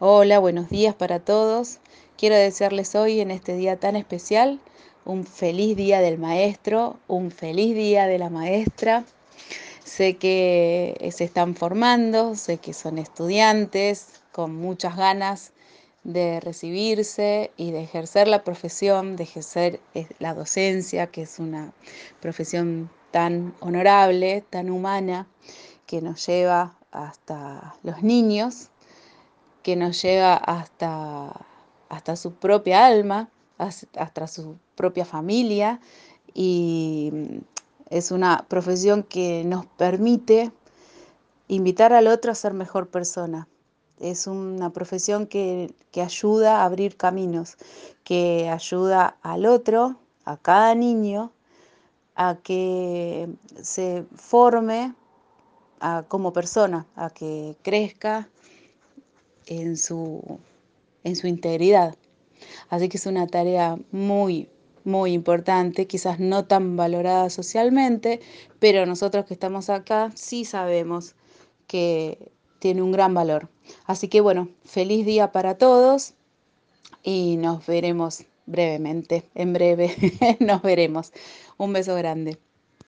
Hola, buenos días para todos. Quiero desearles hoy, en este día tan especial, un feliz día del maestro, un feliz día de la maestra. Sé que se están formando, sé que son estudiantes con muchas ganas de recibirse y de ejercer la profesión, de ejercer eh, la docencia, que es una profesión tan honorable, tan humana, que nos lleva hasta los niños que nos lleva hasta, hasta su propia alma, hasta su propia familia y es una profesión que nos permite invitar al otro a ser mejor persona. Es una profesión que, que ayuda a abrir caminos, que ayuda al otro, a cada niño, a que se forme como persona, a que crezca en su, en su integridad. Así que es una tarea muy, muy importante, quizás no tan valorada socialmente, pero nosotros que estamos acá sí sabemos que tiene un gran valor. Así que bueno, feliz día para todos y nos veremos brevemente, en breve nos veremos. Un beso grande.